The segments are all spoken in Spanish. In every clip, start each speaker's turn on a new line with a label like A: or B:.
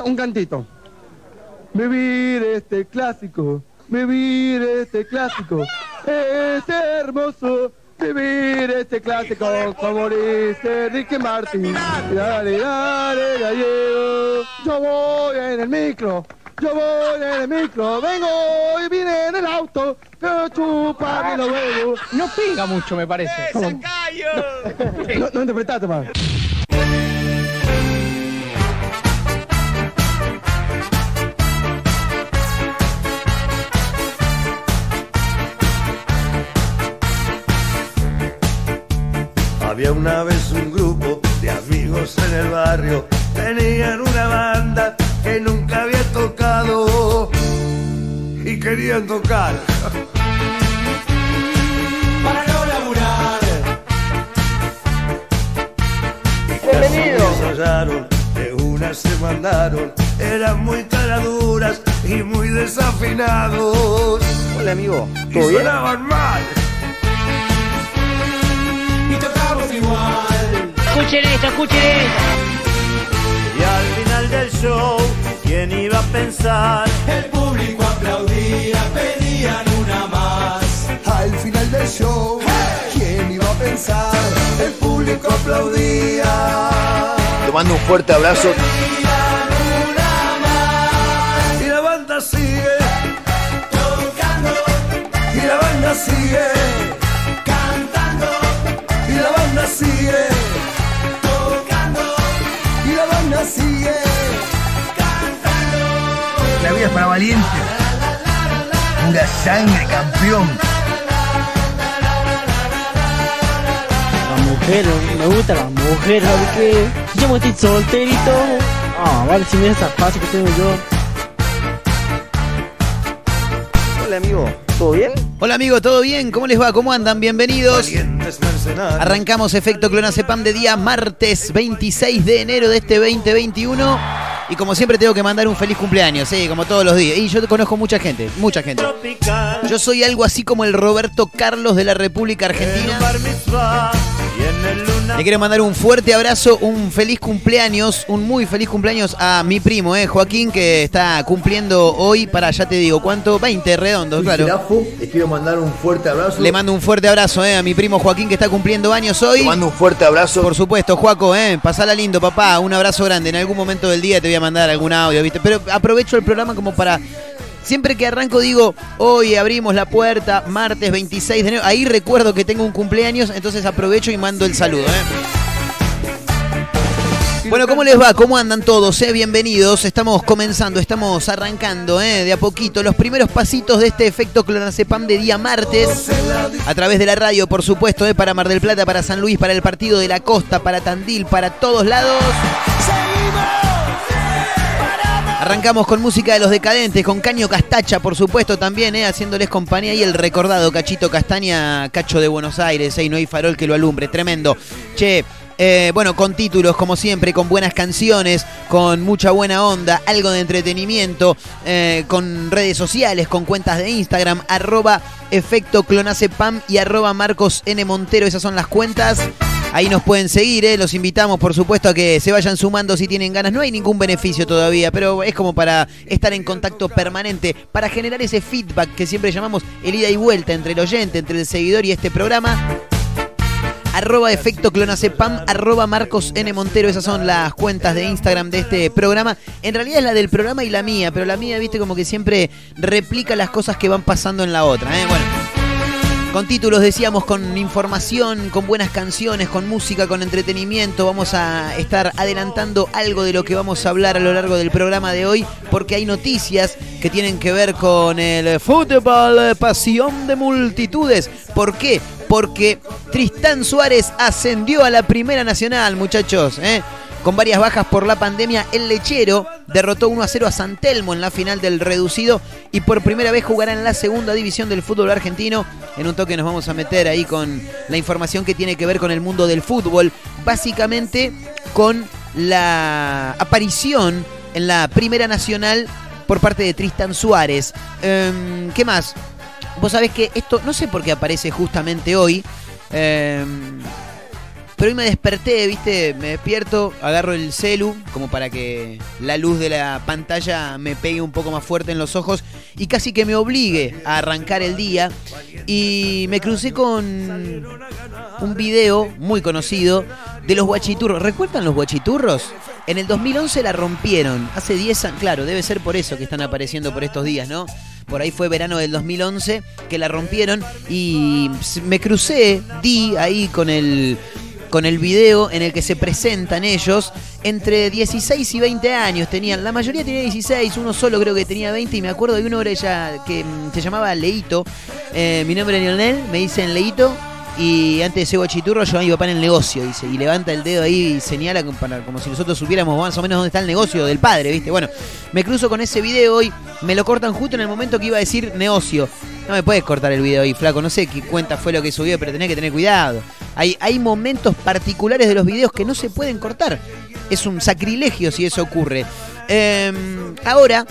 A: un, un cantito. Vivir este clásico, vivir este clásico, es hermoso. Vivir este clásico como dice Ricky Martin. Dale, dale, gallego. Yo voy en el micro, yo voy en el micro. Vengo y vine en el auto. Que chupa los huevos.
B: No pinga mucho, me parece.
A: No, no interpretaste, man.
C: Había una vez un grupo de amigos en el barrio, tenían una banda que nunca había tocado y querían tocar. Para no laburar. Bienvenido. ensayaron, de una se mandaron, eran muy caraduras y muy desafinados.
B: Hola, amigo.
C: Y
B: ¿Todo bien?
C: sonaban mal. Igual.
D: Escuchen esto, escuchen esto.
C: Y al final del show, ¿quién iba a pensar?
E: El público aplaudía, pedían una más.
C: Al final del show, ¿quién iba a pensar? El público aplaudía.
F: Te mando un fuerte abrazo.
C: Y la banda sigue tocando. Y la banda sigue sigue tocando. Y la banda sigue
F: La vida es para valientes. Pura sangre, campeón.
D: Las mujeres, me gustan las mujeres, ¿sabes qué? Yo me estoy solterito. Ah, vale, si me esa paz que tengo yo.
B: Hola, amigo. ¿Todo bien?
G: Hola amigo, ¿todo bien? ¿Cómo les va? ¿Cómo andan? Bienvenidos. Arrancamos Efecto Clonacepam de día martes 26 de enero de este 2021. Y como siempre tengo que mandar un feliz cumpleaños, sí, como todos los días. Y yo conozco mucha gente, mucha gente.
C: Tropical.
G: Yo soy algo así como el Roberto Carlos de la República Argentina. Le quiero mandar un fuerte abrazo, un feliz cumpleaños, un muy feliz cumpleaños a mi primo, eh, Joaquín, que está cumpliendo hoy, para ya te digo, ¿cuánto? 20 redondos, claro.
F: Les quiero mandar un fuerte abrazo.
G: Le mando un fuerte abrazo eh, a mi primo Joaquín, que está cumpliendo años hoy.
F: Te mando un fuerte abrazo.
G: Por supuesto, Juaco, eh, pasala lindo, papá. Un abrazo grande. En algún momento del día te voy a mandar algún audio, ¿viste? Pero aprovecho el programa como para. Siempre que arranco digo, hoy abrimos la puerta, martes 26 de enero. Ahí recuerdo que tengo un cumpleaños, entonces aprovecho y mando el saludo, ¿eh? Bueno, ¿cómo les va? ¿Cómo andan todos? Eh? Bienvenidos. Estamos comenzando, estamos arrancando eh, de a poquito los primeros pasitos de este efecto clonazepam de día martes. A través de la radio, por supuesto, eh, para Mar del Plata, para San Luis, para el Partido de la Costa, para Tandil, para todos lados. Arrancamos con música de los decadentes, con Caño Castacha, por supuesto, también, eh, haciéndoles compañía. Y el recordado Cachito Castaña, Cacho de Buenos Aires, eh, no hay farol que lo alumbre. Tremendo. Che. eh, bueno, con títulos como siempre, con buenas canciones, con mucha buena onda, algo de entretenimiento, eh, con redes sociales, con cuentas de Instagram, arroba efecto clonacepam y arroba Marcos N. Montero, esas son las cuentas. Ahí nos pueden seguir, ¿eh? los invitamos por supuesto a que se vayan sumando si tienen ganas. No hay ningún beneficio todavía, pero es como para estar en contacto permanente, para generar ese feedback que siempre llamamos el ida y vuelta entre el oyente, entre el seguidor y este programa. Arroba efecto clonacepam, arroba Marcos N. Montero, esas son las cuentas de Instagram de este programa. En realidad es la del programa y la mía, pero la mía, viste, como que siempre replica las cosas que van pasando en la otra. ¿eh? Bueno. Con títulos decíamos, con información, con buenas canciones, con música, con entretenimiento. Vamos a estar adelantando algo de lo que vamos a hablar a lo largo del programa de hoy, porque hay noticias que tienen que ver con el fútbol, pasión de multitudes. ¿Por qué? Porque Tristán Suárez ascendió a la Primera Nacional, muchachos. ¿eh? Con varias bajas por la pandemia, el lechero derrotó 1 a 0 a San Telmo en la final del reducido y por primera vez jugará en la segunda división del fútbol argentino. En un toque nos vamos a meter ahí con la información que tiene que ver con el mundo del fútbol, básicamente con la aparición en la Primera Nacional por parte de Tristan Suárez. Em, ¿Qué más? Vos sabés que esto, no sé por qué aparece justamente hoy. em, pero hoy me desperté, viste, me despierto, agarro el celu como para que la luz de la pantalla me pegue un poco más fuerte en los ojos y casi que me obligue a arrancar el día. Y me crucé con un video muy conocido de los guachiturros. ¿Recuerdan los guachiturros? En el 2011 la rompieron. Hace 10 años, claro, debe ser por eso que están apareciendo por estos días, ¿no? Por ahí fue verano del 2011 que la rompieron y me crucé, di ahí con el con el video en el que se presentan ellos entre 16 y 20 años tenían. La mayoría tenía 16, uno solo creo que tenía 20 y me acuerdo de uno ya que mm, se llamaba Leito. Eh, mi nombre es Lionel, me dicen Leito y antes de ser guachiturro, yo a mi papá en el negocio, dice, y levanta el dedo ahí y señala como si nosotros supiéramos más o menos dónde está el negocio del padre, ¿viste? Bueno, me cruzo con ese video y me lo cortan justo en el momento que iba a decir negocio. No me puedes cortar el video ahí, flaco, no sé qué cuenta fue lo que subió, pero tenés que tener cuidado. Hay, momentos particulares de los videos que no se pueden cortar. Es un sacrilegio si eso ocurre. Em, ahora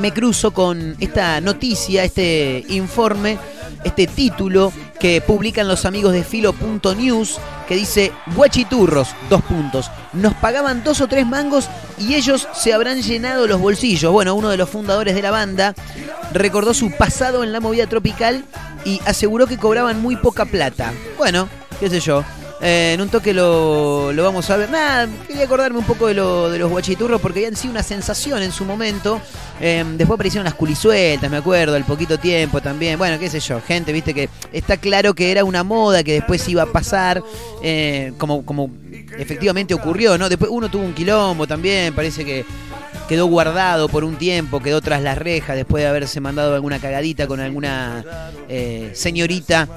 G: me cruzo con esta noticia, este informe, este título que publican los amigos de filo.news que dice guachiturros, dos puntos. Nos pagaban dos o tres mangos y ellos se habrán llenado los bolsillos. Bueno, uno de los fundadores de la banda recordó su pasado en la movida tropical y aseguró que cobraban muy poca plata. Bueno, qué sé yo. Eh, en un toque lo, lo vamos a ver. Nada, quería acordarme un poco de, lo, de los guachiturros porque habían sido una sensación en su momento. Eh, después aparecieron las culisueltas, me acuerdo, al poquito tiempo también. Bueno, qué sé yo, gente, viste que está claro que era una moda que después iba a pasar, eh, como, como efectivamente ocurrió, ¿no? Después uno tuvo un quilombo también, parece que quedó guardado por un tiempo, quedó tras las rejas después de haberse mandado alguna cagadita con alguna eh, señorita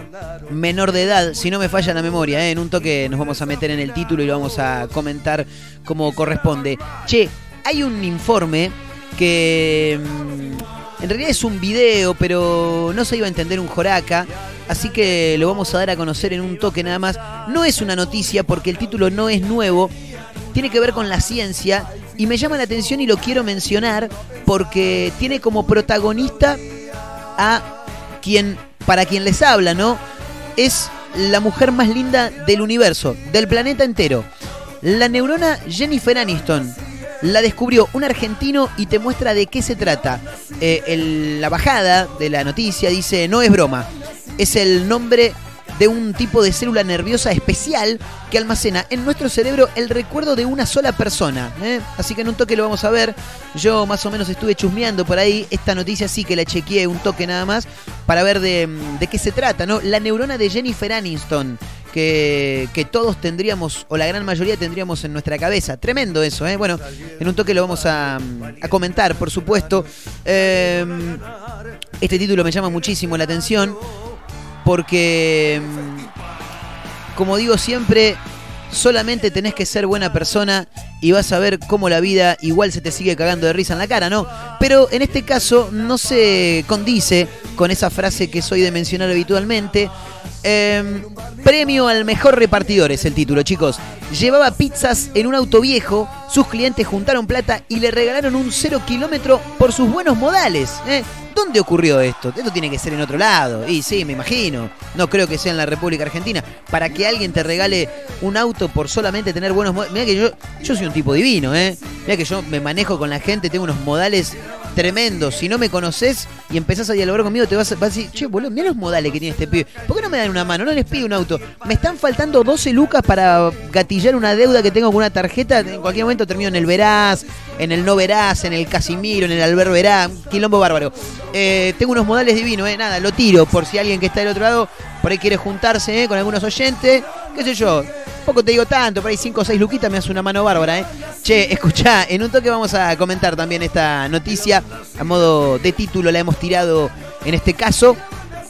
G: menor de edad, si no me falla la memoria, ¿eh? en un toque nos vamos a meter en el título y lo vamos a comentar como corresponde. Che, hay un informe que mm, en realidad es un video, pero no se iba a entender un joraca, así que lo vamos a dar a conocer en un toque nada más. No es una noticia porque el título no es nuevo, tiene que ver con la ciencia y me llama la atención y lo quiero mencionar porque tiene como protagonista a quien, para quien les habla, ¿no? Es la mujer más linda del universo, del planeta entero. La neurona Jennifer Aniston. La descubrió un argentino y te muestra de qué se trata. Eh, la bajada de la noticia dice, no es broma, es el nombre de un tipo de célula nerviosa especial que almacena en nuestro cerebro el recuerdo de una sola persona. ¿eh? Así que en un toque lo vamos a ver. Yo más o menos estuve chusmeando por ahí. Esta noticia sí que la chequeé un toque nada más para ver de, de qué se trata. ¿no? La neurona de Jennifer Aniston. Que, que todos tendríamos, o la gran mayoría tendríamos en nuestra cabeza. Tremendo eso, ¿eh? Bueno, en un toque lo vamos a, a comentar, por supuesto. Eh, este título me llama muchísimo la atención porque, mm, como digo siempre, solamente tenés que ser buena persona y vas a ver cómo la vida igual se te sigue cagando de risa en la cara, ¿no? Pero en este caso no se condice con esa frase que soy de mencionar habitualmente. Em, premio al mejor repartidor es el título, chicos. Llevaba pizzas en un auto viejo, sus clientes juntaron plata y le regalaron un cero kilómetro por sus buenos modales. ¿eh? ¿Dónde ocurrió esto? Esto tiene que ser en otro lado. Y sí, me imagino. No creo que sea en la República Argentina. Para que alguien te regale un auto por solamente tener buenos modales. Mira que yo, un tipo divino, ¿eh? Mira que yo me manejo con la gente, tengo unos modales tremendos. Si no me conoces y empezás a dialogar conmigo, te vas a, decir, che, boludo, mira los modales que tiene este pibe. ¿Por qué no me dan una mano? No les pido un auto. Me están faltando 12 lucas para gatillar una deuda que tengo con una tarjeta. En cualquier momento termino en el Verás, en el No Verás, en el Casimiro, en el Albert Verás. Quilombo bárbaro. Eh, tengo unos modales divinos, ¿eh? Nada, lo tiro por si alguien que está del otro lado por ahí quiere juntarse ¿eh? con algunos oyentes. ¿Qué sé yo? Poco te digo tanto, por ahí 5 o 6 luquitas me hace una mano bárbara, ¿eh? Che, escuchá, en un toque vamos a comentar también esta noticia. A modo de título la hemos tirado en este caso.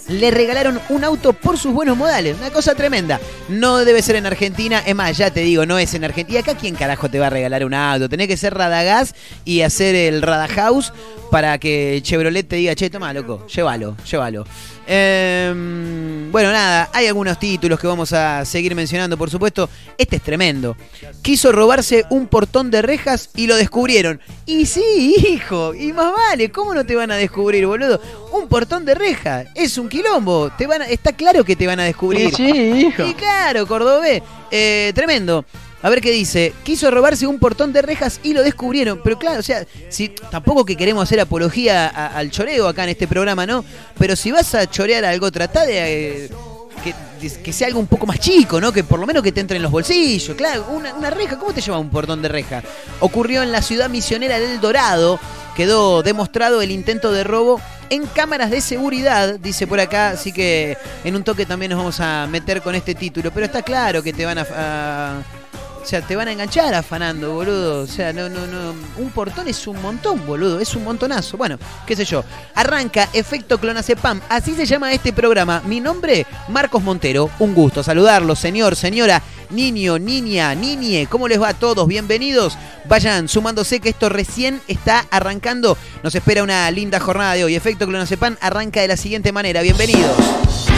G: Le regalaron un auto por sus buenos modales. Una cosa tremenda. No debe ser en Argentina. Es más, ya te digo, no es en Argentina. ¿Y acá quién carajo te va a regalar un auto? Tenés que ser Radagás y hacer el Radahouse para que Chevrolet te diga, che, toma, loco, llévalo, llévalo. Em, bueno, nada, hay algunos títulos que vamos a seguir mencionando, por supuesto. Este es tremendo. Quiso robarse un portón de rejas y lo descubrieron. Y sí, hijo, y más vale, ¿cómo no te van a descubrir, boludo? Un portón de rejas, es un quilombo. Te van a- está claro que te van a descubrir.
D: Sí, hijo.
G: Y claro, Cordobés. Eh, tremendo. A ver qué dice. Quiso robarse un portón de rejas y lo descubrieron. Pero claro, o sea, si tampoco que queremos hacer apología a- al choreo acá en este programa, ¿no? Pero si vas a chorear algo, trata de. eh, que, de- que sea algo un poco más chico, ¿no? Que por lo menos que te entre en los bolsillos. Claro, una, una reja, ¿cómo te lleva un portón de reja? Ocurrió en la ciudad misionera del Dorado. Quedó demostrado el intento de robo en cámaras de seguridad, dice por acá, así que en un toque también nos vamos a meter con este título, pero está claro que te van a... o sea, te van a enganchar afanando, boludo. O sea, no, no, no. Un portón es un montón, boludo. Es un montonazo. Bueno, qué sé yo. Arranca Efecto Clonazepam. Así se llama este programa. Mi nombre, Marcos Montero. Un gusto saludarlo, señor, señora, niño, niña, niñe. ¿Cómo les va a todos? Bienvenidos. Vayan sumándose que esto recién está arrancando. Nos espera una linda jornada de hoy. Efecto Clonazepam arranca de la siguiente manera. Bienvenidos.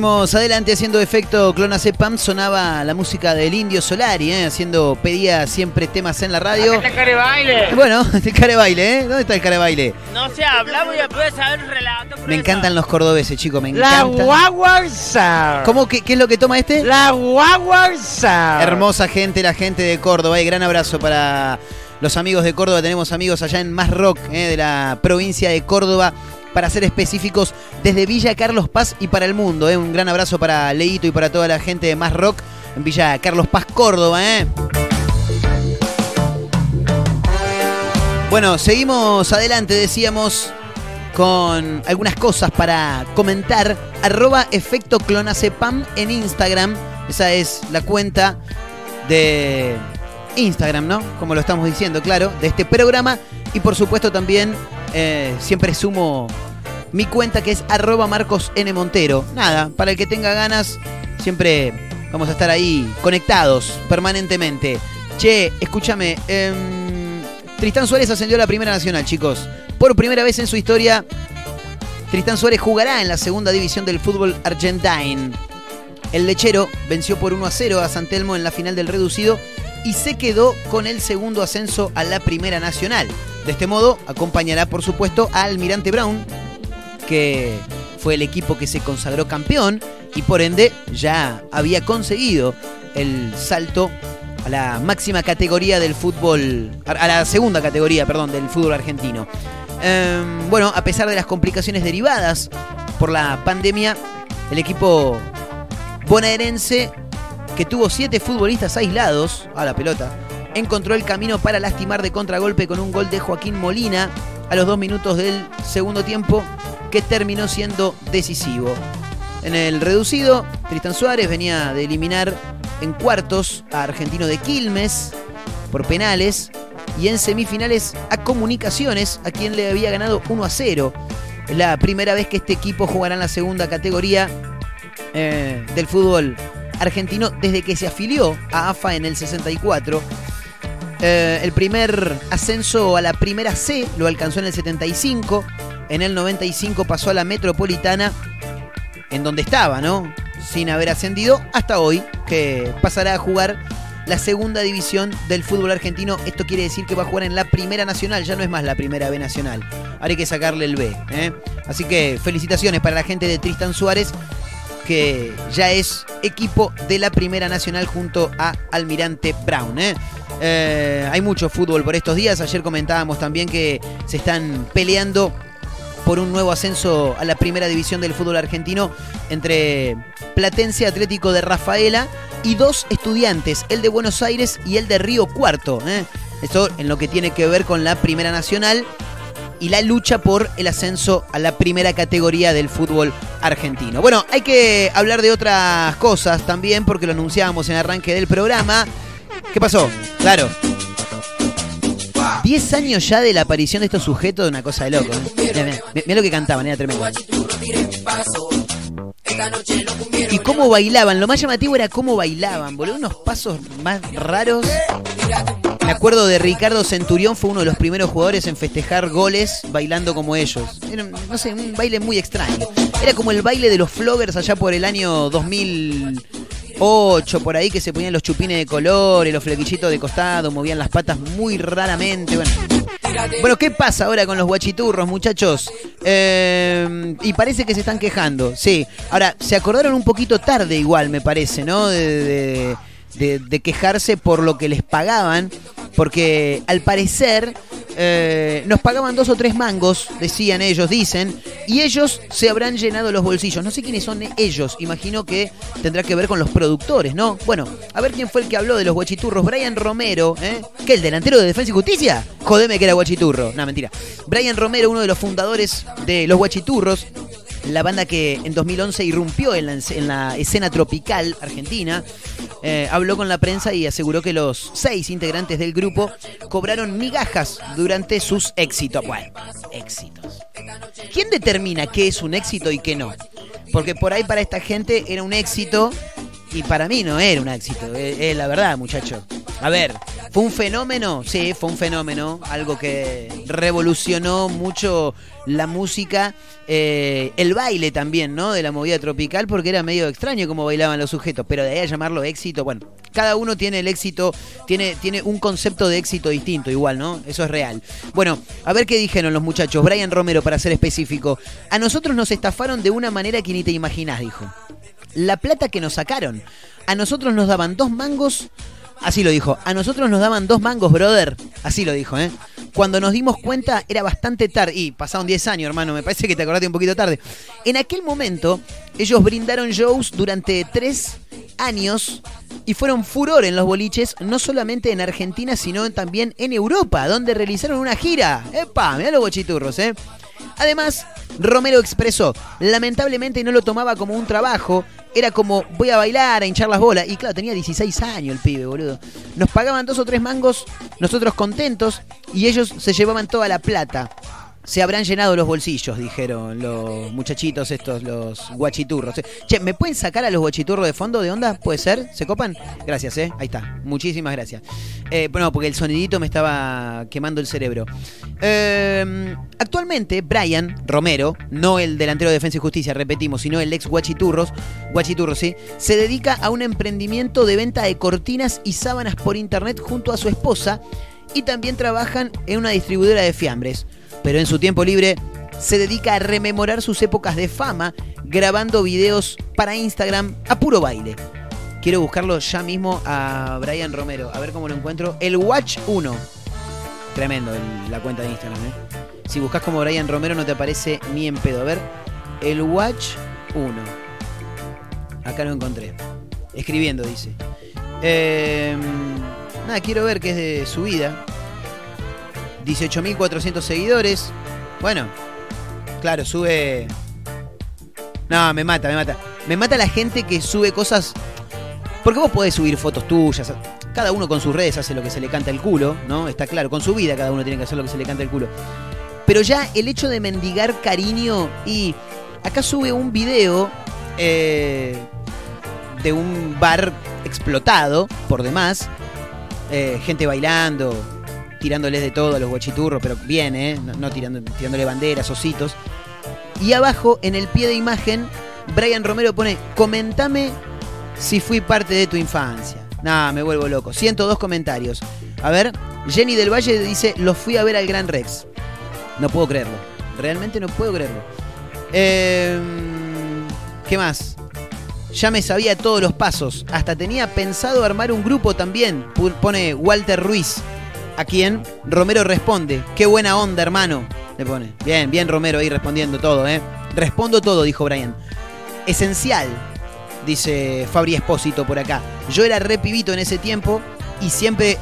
G: Seguimos adelante haciendo efecto Clonazepam. Sonaba la música del Indio Solari, ¿eh? haciendo, pedía siempre temas en la radio.
D: ¡Este care baile!
G: Bueno, el care baile, ¿eh? ¿Dónde está el care baile?
D: No se habla, voy a poder saber un relato.
G: Me encantan los cordobeses, chicos, me
D: La
G: encantan.
D: guaguarza.
G: ¿Cómo que, qué es lo que toma este?
D: La guaguarza.
G: Hermosa gente, la gente de Córdoba. Y gran abrazo para los amigos de Córdoba. Tenemos amigos allá en Más Rock, ¿eh? de la provincia de Córdoba. Para ser específicos, desde Villa Carlos Paz y para el mundo. ¿eh? Un gran abrazo para Leito y para toda la gente de Más Rock en Villa Carlos Paz, Córdoba. ¿eh? Bueno, seguimos adelante, decíamos, con algunas cosas para comentar. Arroba efecto clonacepam en Instagram. Esa es la cuenta de Instagram, ¿no? Como lo estamos diciendo, claro, de este programa. Y por supuesto también eh, siempre sumo mi cuenta que es arroba Marcos N. Montero. Nada, para el que tenga ganas, siempre vamos a estar ahí conectados permanentemente. Che, escúchame. em, Tristán Suárez ascendió a la Primera Nacional, chicos. Por primera vez en su historia, Tristán Suárez jugará en la segunda división del fútbol argentine. El lechero venció por 1 a 0 a San Telmo en la final del reducido y se quedó con el segundo ascenso a la Primera Nacional. De este modo, acompañará por supuesto a Almirante Brown, que fue el equipo que se consagró campeón y por ende ya había conseguido el salto a la máxima categoría del fútbol, a la segunda categoría, perdón, del fútbol argentino. Em, bueno, a pesar de las complicaciones derivadas por la pandemia, el equipo bonaerense, que tuvo siete futbolistas aislados a la pelota, encontró el camino para lastimar de contragolpe con un gol de Joaquín Molina a los dos minutos del segundo tiempo, que terminó siendo decisivo. En el reducido, Tristan Suárez venía de eliminar en cuartos a Argentino de Quilmes por penales y en semifinales a Comunicaciones, a quien le había ganado 1 a 0. Es la primera vez que este equipo jugará en la segunda categoría eh, del fútbol argentino desde que se afilió a AFA en el 64. Eh, el primer ascenso a la primera C lo alcanzó en el 75. En el 95 pasó a la Metropolitana, en donde estaba, ¿no? Sin haber ascendido hasta hoy, que pasará a jugar la segunda división del fútbol argentino. Esto quiere decir que va a jugar en la primera nacional, ya no es más la primera B nacional. Ahora hay que sacarle el B. ¿eh? Así que felicitaciones para la gente de Tristan Suárez, que ya es equipo de la primera nacional junto a Almirante Brown. ¿eh? Eh, hay mucho fútbol por estos días. Ayer comentábamos también que se están peleando por un nuevo ascenso a la primera división del fútbol argentino entre Platense Atlético de Rafaela y dos estudiantes, el de Buenos Aires y el de Río Cuarto. ¿eh? Esto en lo que tiene que ver con la primera nacional y la lucha por el ascenso a la primera categoría del fútbol argentino. Bueno, hay que hablar de otras cosas también porque lo anunciábamos en el arranque del programa. ¿Qué pasó? Claro. 10 años ya de la aparición de estos sujetos, una cosa de loco. ¿eh? Lo que cantaban, era tremendo. Y cómo bailaban, lo más llamativo era cómo bailaban, boludo, unos pasos más raros. Me acuerdo de Ricardo Centurión, fue uno de los primeros jugadores en festejar goles bailando como ellos. Era, no sé, un baile muy extraño. Era como el baile de los floggers allá por el año 2008, por ahí, que se ponían los chupines de colores, los flequillitos de costado, movían las patas muy raramente. Bueno, bueno, ¿qué pasa ahora con los guachiturros, muchachos? Eh, y parece que se están quejando, sí. Ahora, se acordaron un poquito tarde igual, me parece, ¿no? De- de- quejarse por lo que les pagaban, porque al parecer eh, nos pagaban dos o tres mangos, decían ellos, dicen, y ellos se habrán llenado los bolsillos. No sé quiénes son ellos, imagino que tendrá que ver con los productores, ¿no? Bueno, a ver quién fue el que habló de los guachiturros. Brian Romero, ¿eh? ¿Qué, el delantero de Defensa y Justicia? Jodeme que era guachiturro. No, mentira. Brian Romero, uno de los fundadores de los guachiturros, la banda que en 2011 irrumpió en la, en la escena tropical argentina, eh, habló con la prensa y aseguró que los seis integrantes del grupo cobraron migajas durante sus éxitos. Bueno, éxitos. ¿Quién determina qué es un éxito y qué no? Porque por ahí para esta gente era un éxito y para mí no era un éxito. Es, es la verdad, muchachos. A ver, ¿Fue un fenómeno? Sí, fue un fenómeno. Algo que revolucionó mucho la música, eh, el baile también, ¿no? De la movida tropical, porque era medio extraño cómo bailaban los sujetos. Pero de ahí a llamarlo éxito, bueno, cada uno tiene el éxito, tiene, tiene un concepto de éxito distinto, igual, ¿no? Eso es real. Bueno, a ver qué dijeron los muchachos. Brian Romero, para ser específico. A nosotros nos estafaron de una manera que ni te imaginás, dijo. La plata que nos sacaron. A nosotros nos daban dos mangos Así lo dijo. A nosotros nos daban dos mangos, brother. Así lo dijo, ¿eh? Cuando nos dimos cuenta era bastante tarde. Y pasaron 10 años, hermano. Me parece que te acordaste un poquito tarde. En aquel momento, ellos brindaron shows durante tres años y fueron furor en los boliches, no solamente en Argentina, sino también en Europa, donde realizaron una gira. ¡Epa! Mirá los bochiturros, ¿eh? Además, Romero expresó, lamentablemente no lo tomaba como un trabajo, era como voy a bailar, a hinchar las bolas. Y claro, tenía 16 años el pibe, boludo. Nos pagaban dos o tres mangos, nosotros contentos, y ellos se llevaban toda la plata. Se habrán llenado los bolsillos, dijeron los muchachitos estos, los guachiturros. Che, ¿me pueden sacar a los guachiturros de fondo de onda? ¿Puede ser? ¿Se copan? Gracias, ¿eh? Ahí está. Muchísimas gracias. Eh, bueno, porque el sonidito me estaba quemando el cerebro. Eh, actualmente, Brian Romero, no el delantero de Defensa y Justicia, repetimos, sino el ex guachiturros, guachiturros, ¿sí? Se dedica a un emprendimiento de venta de cortinas y sábanas por internet junto a su esposa y también trabajan en una distribuidora de fiambres pero en su tiempo libre se dedica a rememorar sus épocas de fama grabando videos para Instagram a puro baile. Quiero buscarlo ya mismo a Brian Romero, a ver cómo lo encuentro. El Watch 1. Tremendo la cuenta de Instagram, ¿eh? Si buscas como Brian Romero no te aparece ni en pedo. A ver, el Watch 1. Acá lo encontré. Escribiendo, dice. Eh, nada, quiero ver qué es de su vida. 18.400 seguidores. Bueno, claro, sube... No, me mata, me mata. Me mata la gente que sube cosas... Porque vos podés subir fotos tuyas. Cada uno con sus redes hace lo que se le canta el culo, ¿no? Está claro, con su vida cada uno tiene que hacer lo que se le canta el culo. Pero ya el hecho de mendigar cariño y... Acá sube un video eh, de un bar explotado, por demás. Eh, gente bailando, tirándoles de todo a los guachiturros, pero bien, ¿eh? No, tirando, tirándole banderas, ositos. Y abajo, en el pie de imagen, Brian Romero pone, comentame si fui parte de tu infancia. Nah, me vuelvo loco. 102 comentarios. A ver, Jenny del Valle dice, los fui a ver al Gran Rex. No puedo creerlo. Realmente no puedo creerlo. Em, ¿Qué más? Ya me sabía todos los pasos. Hasta tenía pensado armar un grupo también. Pone Walter Ruiz. A quien Romero responde. Qué buena onda, hermano. Le pone. Bien, bien Romero ahí respondiendo todo, ¿eh? Respondo todo, dijo Brian. Esencial, dice Fabri Espósito por acá. Yo era re pibito en ese tiempo y siempre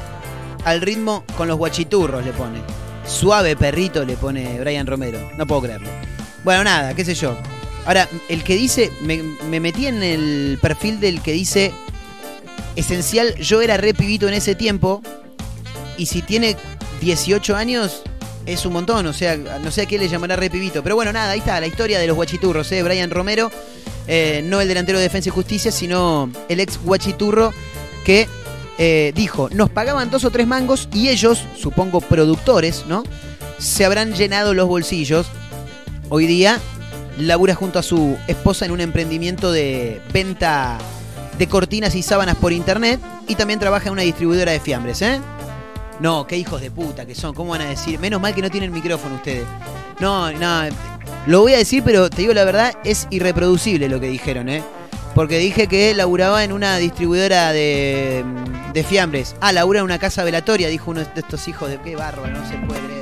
G: al ritmo con los guachiturros le pone. Suave perrito le pone Brian Romero. No puedo creerlo. Bueno, nada, qué sé yo. Ahora, el que dice, me, me metí en el perfil del que dice, esencial, yo era re pibito en ese tiempo, y si tiene 18 años, es un montón, o sea, no sé a qué le llamará re pibito. Pero bueno, nada, ahí está, la historia de los guachiturros, ¿eh? Brian Romero, eh, no el delantero de Defensa y Justicia, sino el ex guachiturro que eh, dijo, nos pagaban dos o tres mangos y ellos, supongo productores, ¿no? Se habrán llenado los bolsillos. Hoy día labura junto a su esposa en un emprendimiento de venta de cortinas y sábanas por internet y también trabaja en una distribuidora de fiambres, ¿eh? No, qué hijos de puta que son, ¿cómo van a decir? Menos mal que no tienen micrófono ustedes. No, no, lo voy a decir, pero te digo la verdad, es irreproducible lo que dijeron, ¿eh? Porque dije que laburaba en una distribuidora de, de fiambres. Ah, labura en una casa velatoria, dijo uno de estos hijos de qué bárbaro, no se puede creer,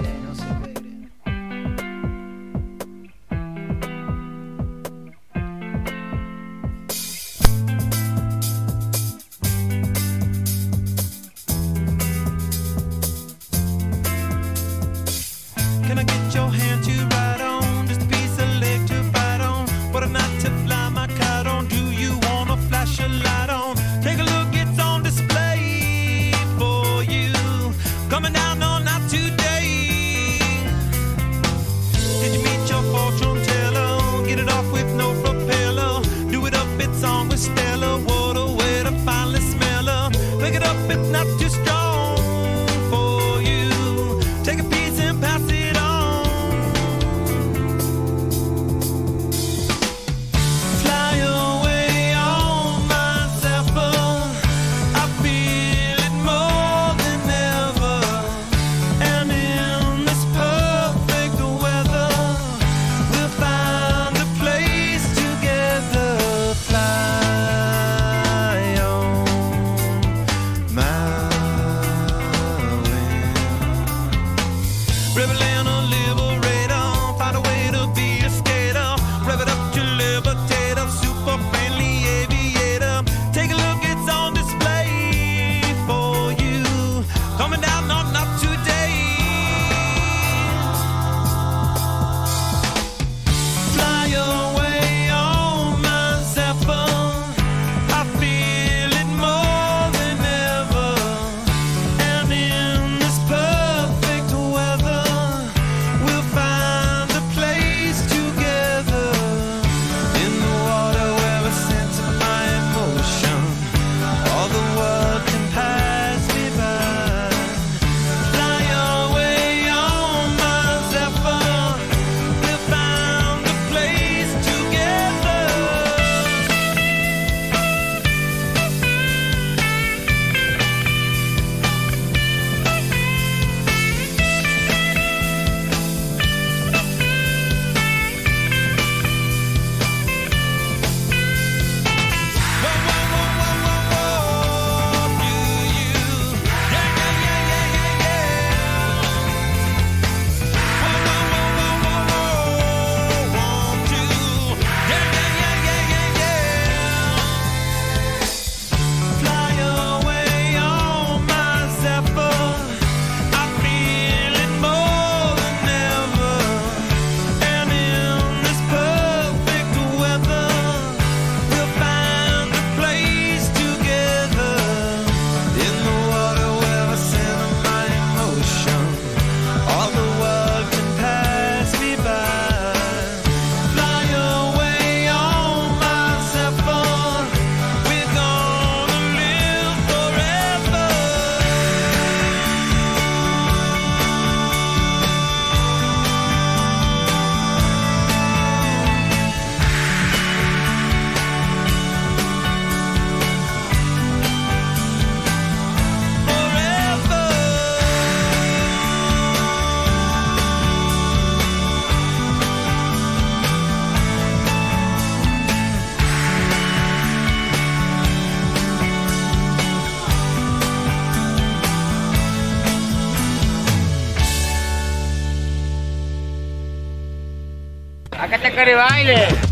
B: Acá Baile.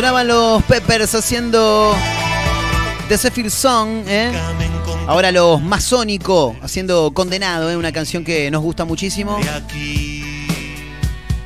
G: Sonaban los Peppers haciendo The Zephyr Song, ¿eh? Ahora los Masónico haciendo Condenado, ¿eh? una canción que nos gusta muchísimo.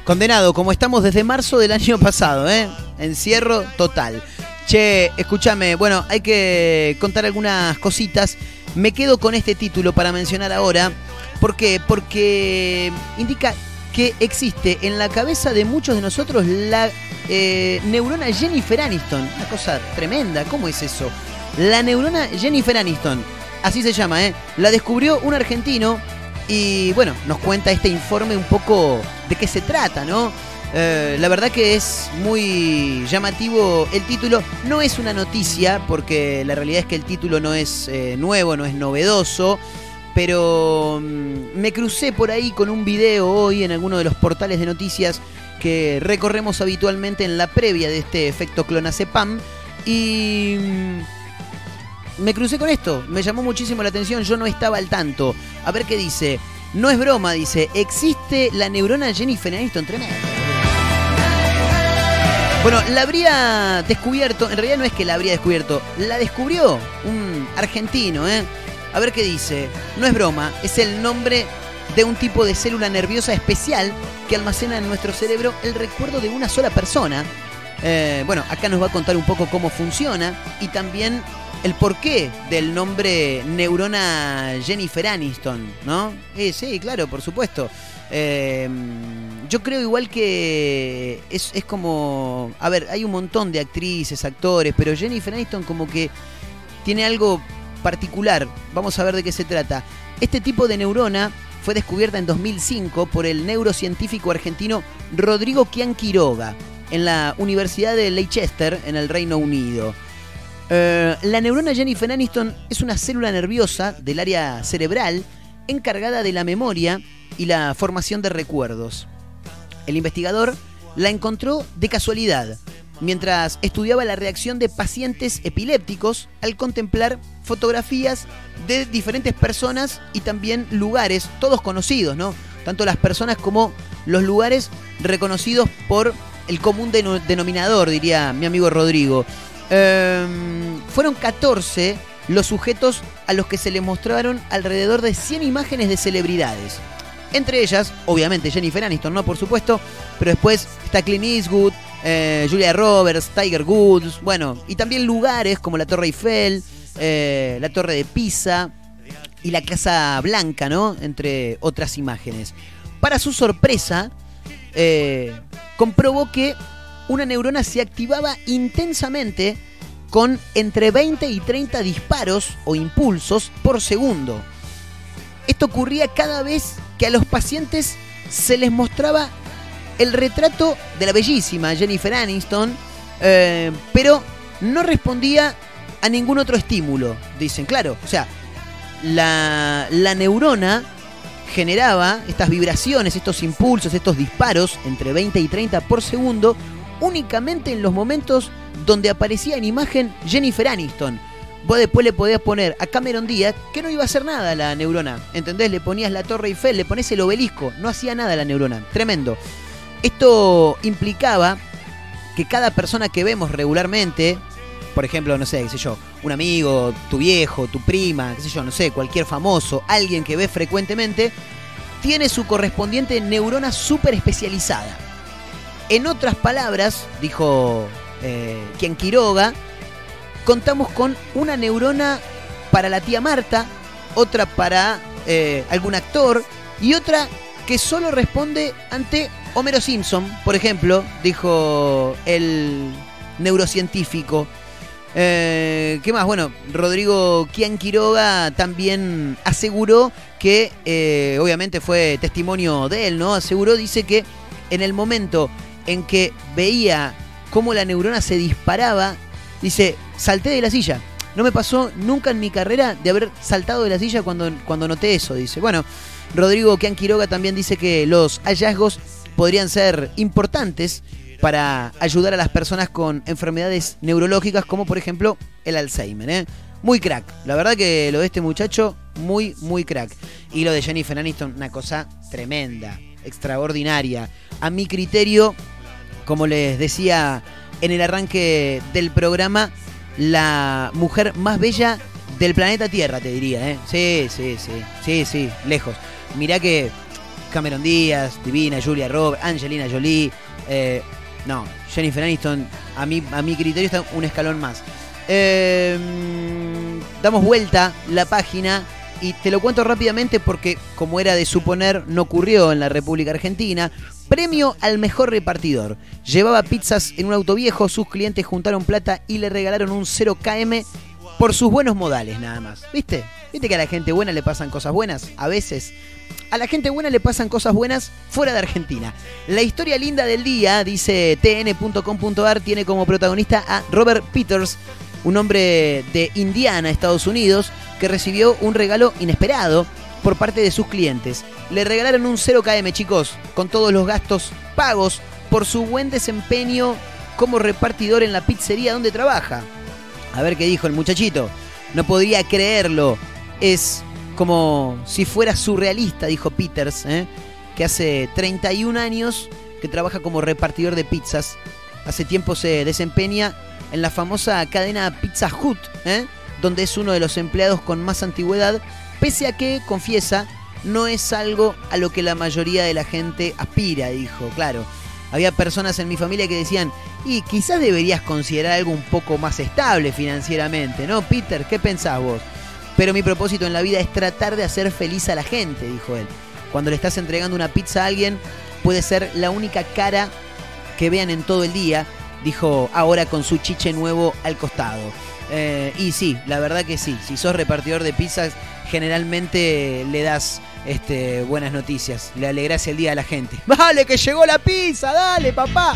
G: Condenado, como estamos desde marzo del año pasado, ¿eh? Encierro total. Che, escúchame, bueno, hay que contar algunas cositas. Me quedo con este título para mencionar ahora. ¿Por qué? Porque indica que existe en la cabeza de muchos de nosotros la eh, neurona Jennifer Aniston. Una cosa tremenda, ¿cómo es eso? La neurona Jennifer Aniston, así se llama, ¿eh? La descubrió un argentino y bueno, nos cuenta este informe un poco de qué se trata, ¿no? Eh, la verdad que es muy llamativo el título. No es una noticia, porque la realidad es que el título no es eh, nuevo, no es novedoso. Pero mm, me crucé por ahí con un video hoy en alguno de los portales de noticias que recorremos habitualmente en la previa de este efecto clonazepam. Y mm, me crucé con esto, me llamó muchísimo la atención, yo no estaba al tanto. A ver qué dice. No es broma, dice, existe la neurona Jennifer Aniston, tremendo. Bueno, la habría descubierto, en realidad no es que la habría descubierto, la descubrió un argentino, ¿eh? A ver qué dice. No es broma, es el nombre de un tipo de célula nerviosa especial que almacena en nuestro cerebro el recuerdo de una sola persona. Eh, bueno, acá nos va a contar un poco cómo funciona y también el porqué del nombre neurona Jennifer Aniston, ¿no? Eh, sí, claro, por supuesto. Eh, yo creo igual que es, es como... A ver, hay un montón de actrices, actores, pero Jennifer Aniston como que tiene algo particular. Vamos a ver de qué se trata. Este tipo de neurona fue descubierta en 2005 por el neurocientífico argentino Rodrigo Kian Quiroga en la Universidad de Leicester, en el Reino Unido. Eh, la neurona Jennifer Aniston es una célula nerviosa del área cerebral encargada de la memoria y la formación de recuerdos. El investigador la encontró de casualidad mientras estudiaba la reacción de pacientes epilépticos al contemplar fotografías de diferentes personas y también lugares, todos conocidos, ¿no? Tanto las personas como los lugares reconocidos por el común deno- denominador, diría mi amigo Rodrigo. Ehm, fueron 14 los sujetos a los que se les mostraron alrededor de 100 imágenes de celebridades. Entre ellas, obviamente, Jennifer Aniston, ¿no? Por supuesto, pero después está Clint Eastwood, eh, Julia Roberts, Tiger Woods, bueno, y también lugares como la Torre Eiffel, eh, la Torre de Pisa y la Casa Blanca, ¿no? Entre otras imágenes. Para su sorpresa, eh, comprobó que una neurona se activaba intensamente con entre 20 y 30 disparos o impulsos por segundo. Esto ocurría cada vez que a los pacientes se les mostraba el retrato de la bellísima Jennifer Aniston, eh, pero no respondía a ningún otro estímulo, dicen, claro. O sea, la, la neurona generaba estas vibraciones, estos impulsos, estos disparos entre 20 y 30 por segundo únicamente en los momentos donde aparecía en imagen Jennifer Aniston. Vos después le podías poner a Cameron Díaz que no iba a hacer nada la neurona. ¿Entendés? Le ponías la Torre Eiffel, le pones el obelisco. No hacía nada la neurona. Tremendo. Esto implicaba que cada persona que vemos regularmente, por ejemplo, no sé, qué sé yo, un amigo, tu viejo, tu prima, qué sé yo, no sé, cualquier famoso, alguien que ves frecuentemente, tiene su correspondiente neurona súper especializada. En otras palabras, dijo eh, quien Quiroga, contamos con una neurona para la tía Marta, otra para eh, algún actor y otra que solo responde ante Homero Simpson, por ejemplo, dijo el neurocientífico. Eh, ¿Qué más? Bueno, Rodrigo Kian Quiroga también aseguró que, eh, obviamente fue testimonio de él, ¿no? Aseguró, dice que en el momento en que veía cómo la neurona se disparaba, dice, salté de la silla. No me pasó nunca en mi carrera de haber saltado de la silla cuando, cuando noté eso, dice. Bueno, Rodrigo Kian Quiroga también dice que los hallazgos podrían ser importantes para ayudar a las personas con enfermedades neurológicas como por ejemplo el Alzheimer. ¿eh? Muy crack. La verdad que lo de este muchacho, muy, muy crack. Y lo de Jennifer Aniston, una cosa tremenda, extraordinaria. A mi criterio, como les decía en el arranque del programa, la mujer más bella del planeta Tierra, te diría. ¿eh? Sí, sí, sí, sí, sí, lejos. Mirá que Cameron Díaz, Divina, Julia Roberts, Angelina Jolie. eh, no, Jennifer Aniston, a mi, a mi criterio está un escalón más. Eh, damos vuelta la página y te lo cuento rápidamente porque, como era de suponer, no ocurrió en la República Argentina. Premio al mejor repartidor. Llevaba pizzas en un auto viejo, sus clientes juntaron plata y le regalaron un 0KM por sus buenos modales, nada más. ¿Viste? ¿Viste que a la gente buena le pasan cosas buenas? A veces. A la gente buena le pasan cosas buenas fuera de Argentina. La historia linda del día, dice tn.com.ar, tiene como protagonista a Robert Peters, un hombre de Indiana, Estados Unidos, que recibió un regalo inesperado por parte de sus clientes. Le regalaron un 0KM, chicos, con todos los gastos pagos por su buen desempeño como repartidor en la pizzería donde trabaja. A ver qué dijo el muchachito. No podría creerlo. Es como si fuera surrealista, dijo Peters, ¿eh? que hace 31 años que trabaja como repartidor de pizzas. Hace tiempo se desempeña en la famosa cadena Pizza Hut, ¿eh? donde es uno de los empleados con más antigüedad, pese a que, confiesa, no es algo a lo que la mayoría de la gente aspira, dijo, claro. Había personas en mi familia que decían, y quizás deberías considerar algo un poco más estable financieramente, ¿no? Peter, ¿qué pensás vos? Pero mi propósito en la vida es tratar de hacer feliz a la gente, dijo él. Cuando le estás entregando una pizza a alguien, puede ser la única cara que vean en todo el día, dijo ahora con su chiche nuevo al costado. Eh, y sí, la verdad que sí, si sos repartidor de pizzas, generalmente le das este, buenas noticias, le alegrás el día a la gente. ¡Vale, que llegó la pizza! ¡Dale, papá!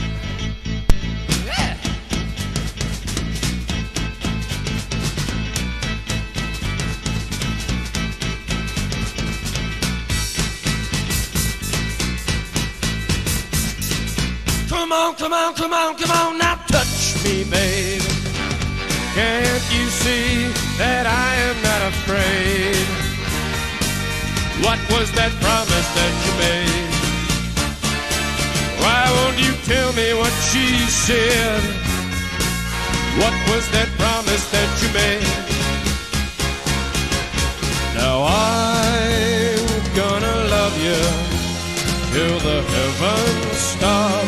E: Come on, come on, come on, come on, now touch me, babe. Can't you see that I am not afraid? What was that promise that you made? Why won't you tell me what she said? What was that promise that you made? Now I'm gonna love you till the heavens stop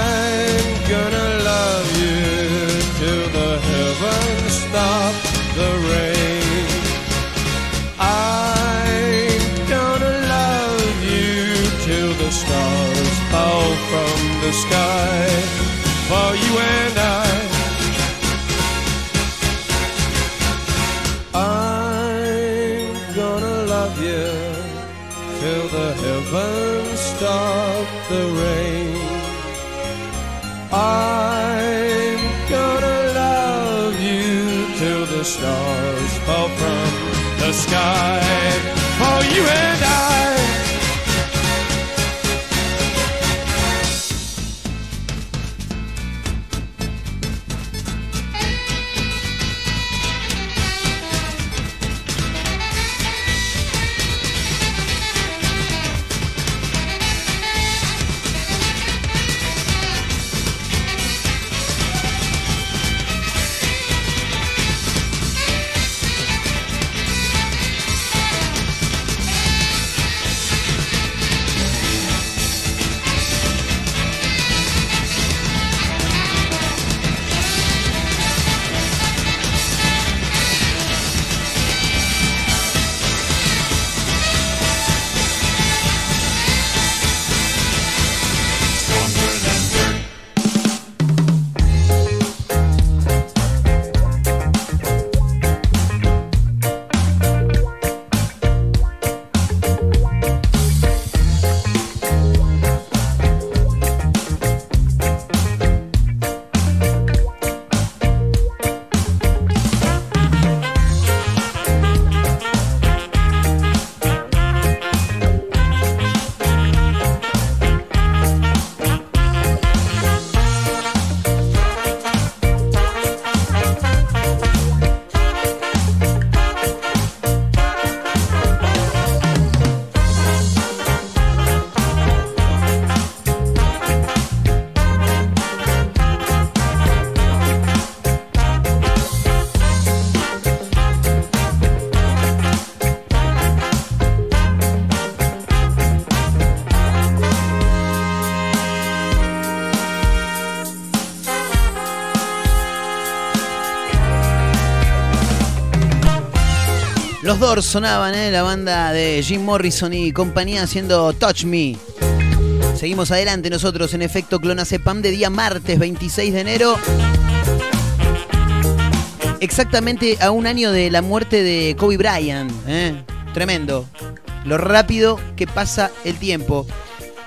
E: the rain. I'm gonna love you till the stars fall from the sky for you and
G: Sonaban, ¿eh? La banda de Jim Morrison y compañía haciendo Touch Me. Seguimos adelante nosotros en efecto Clonacepam de día martes 26 de enero. Exactamente a un año de la muerte de Kobe Bryant. ¿eh? Tremendo. Lo rápido que pasa el tiempo.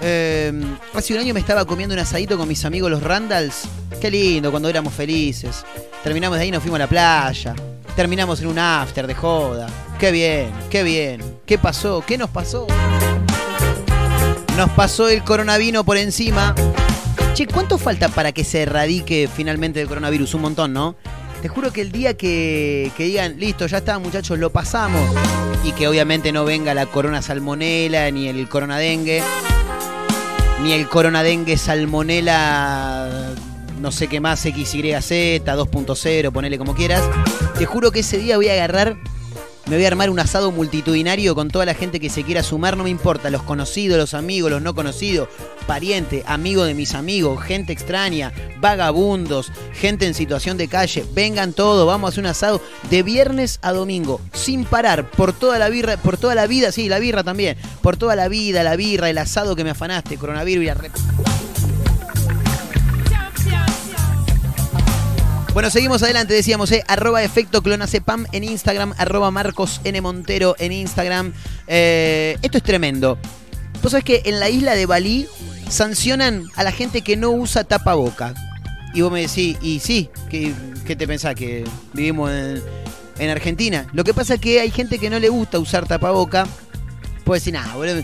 G: Eh, hace un año me estaba comiendo un asadito con mis amigos los Randalls. Qué lindo, cuando éramos felices. Terminamos de ahí nos fuimos a la playa. Terminamos en un after de joda. Qué bien, qué bien. ¿Qué pasó? ¿Qué nos pasó? Nos pasó el coronavirus por encima. Che, ¿cuánto falta para que se erradique finalmente el coronavirus? Un montón, ¿no? Te juro que el día que, que digan, listo, ya está, muchachos, lo pasamos. Y que obviamente no venga la corona salmonela, ni el coronadengue, ni el coronadengue salmonela, no sé qué más, XYZ, 2.0, ponele como quieras. Te juro que ese día voy a agarrar me voy a armar un asado multitudinario con toda la gente que se quiera sumar, no me importa, los conocidos, los amigos, los no conocidos, pariente, amigo de mis amigos, gente extraña, vagabundos, gente en situación de calle, vengan todos, vamos a hacer un asado de viernes a domingo, sin parar, por toda la birra, por toda la vida, sí, la birra también, por toda la vida, la birra, el asado que me afanaste, coronavirus y la Bueno, seguimos adelante, decíamos, eh, arroba efecto clonacepam en Instagram, arroba Marcos N. Montero en Instagram. Eh, esto es tremendo. Vos sabés que en la isla de Bali sancionan a la gente que no usa tapaboca. Y vos me decís, y sí, ¿qué, qué te pensás? ¿Que vivimos en, en Argentina? Lo que pasa es que hay gente que no le gusta usar tapaboca. Puede decir, nada, boludo.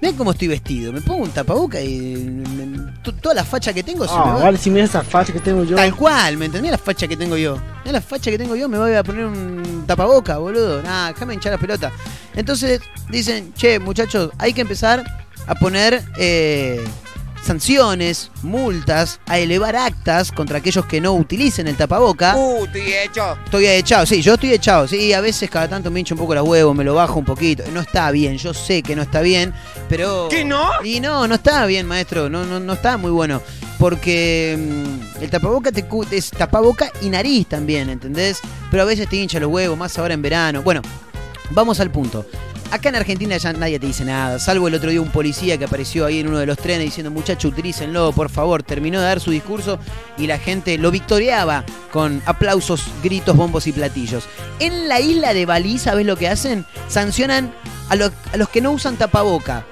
G: Ven cómo estoy vestido. Me pongo un tapaboca y me- to- toda la facha que tengo se me
D: Ah,
G: va.
D: vale, si mira esa facha que tengo yo.
G: Tal cual, ¿me entendés? La facha que tengo yo. Mirá la facha que tengo yo, me voy a poner un tapaboca, boludo. Nada, déjame hinchar la pelota. Entonces dicen, che, muchachos, hay que empezar a poner eh, sanciones, multas, a elevar actas contra aquellos que no utilicen el tapaboca.
B: Uh, estoy hecho.
G: Estoy echado, sí, yo estoy echado, sí, a veces cada tanto me hincho un poco los huevos, me lo bajo un poquito. No está bien, yo sé que no está bien, pero.
B: ¿Qué no?
G: Y no, no está bien, maestro, no, no, no está muy bueno. Porque mm, el tapaboca te es tapaboca y nariz también, ¿entendés? Pero a veces te hincha los huevos, más ahora en verano. Bueno, vamos al punto. Acá en Argentina ya nadie te dice nada, salvo el otro día un policía que apareció ahí en uno de los trenes diciendo, muchacho, utilícenlo, por favor. Terminó de dar su discurso y la gente lo victoriaba con aplausos, gritos, bombos y platillos. En la isla de Bali, ¿sabes lo que hacen? Sancionan a, a los que no usan tapaboca.